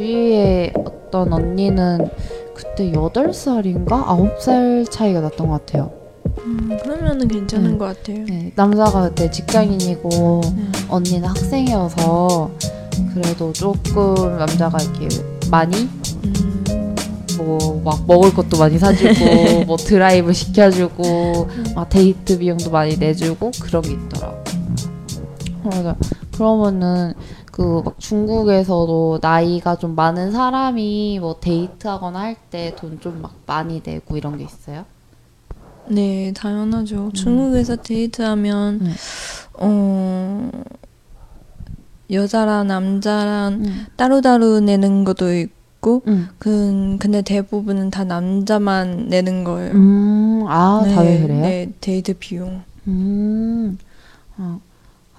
있던 언니는 그때 8살인가 9살 차이가 났던 것 같아요. 음, 그러면은 괜찮은 네. 것 같아요. 네, 남자가 그때 직장인이고 네. 언니는 학생이어서 그래도 조금 남자가 이렇게 많이 음, 뭐막 먹을 것도 많이 사주고 뭐 드라이브 시켜주고 막 데이트 비용도 많이 내주고 그런 게 있더라고. 그래서 그러면은 그 막 중국에서도 나이가 좀 많은 사람이 뭐 데이트하거나 할 때 돈 좀 막 많이 내고 이런 게 있어요? 네, 당연하죠. 중국에서 데이트하면 음. 어 여자랑 남자랑 응. 따로따로 내는 것도 있고 응. 그 근데 대부분은 다 남자만 내는 거예요. 음, 아, 네, 다들 그래요? 네, 데이트 비용. 음, 어.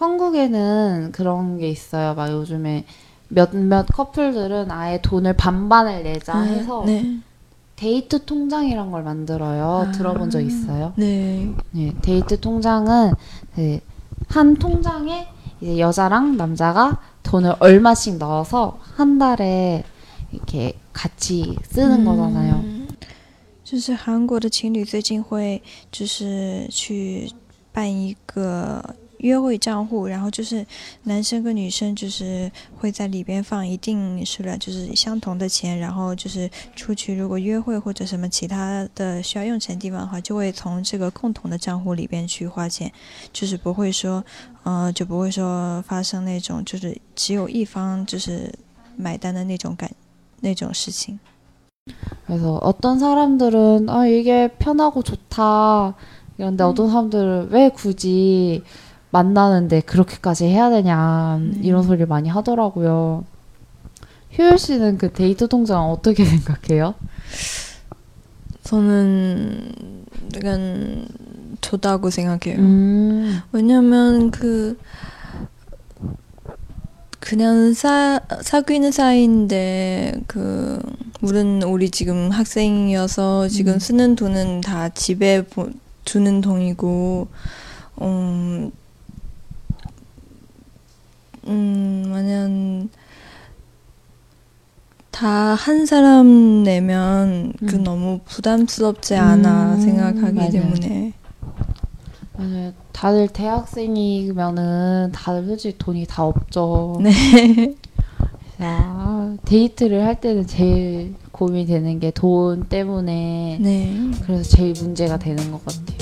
한국에는 그런 게 있어요. 막 요즘에 몇몇 커플들은 아예 돈을 반반을 내자 해서 네. 데이트 통장이란 걸 만들어요. 아. 들어본 적 있어요? 네. 네, 데이트 통장은 그 한 통장에 이제 여자랑 남자가 돈을 얼마씩 넣어서 한 달에 이렇게 같이 쓰는 거잖아요. 嗯就是韩国的情侣最近会就是去办一个 约会账户，然后就是男生跟女生就是会在里边放一定数量，就是相同的钱，然后就是出去如果约会或者什么其他的需要用钱的地方的话，就会从这个共同的账户里边去花钱，就是不会说，呃，就不会说发生那种就是只有一方就是买单的那种感那种事情。 그래서 어떤 사람들은 아 이게 편하고 좋다 이런데 어떤 사람들은 왜 굳이 만나는데 그렇게까지 해야 되냐 이런 소리를 많이 하더라고요. 효율 씨는 그 데이트 통장 어떻게 생각해요? 저는 약간 좋다고 생각해요. 음, 왜냐면 그 그냥 사 사귀는 사이인데 그 물론 우리 지금 학생이어서 지금 음. 쓰는 돈은 다 집에 보, 주는 돈이고 음, 음 만약 다 한 사람 내면 그 음. 너무 부담스럽지 않아 음, 생각하기 맞아요. 때문에 맞아요. 다들 대학생이면은 다들 솔직히 돈이 다 없죠. 네. 아, 데이트를 할 때는 제일 고민되는 게 돈 때문에 네. 그래서 제일 문제가 되는 것 같아요.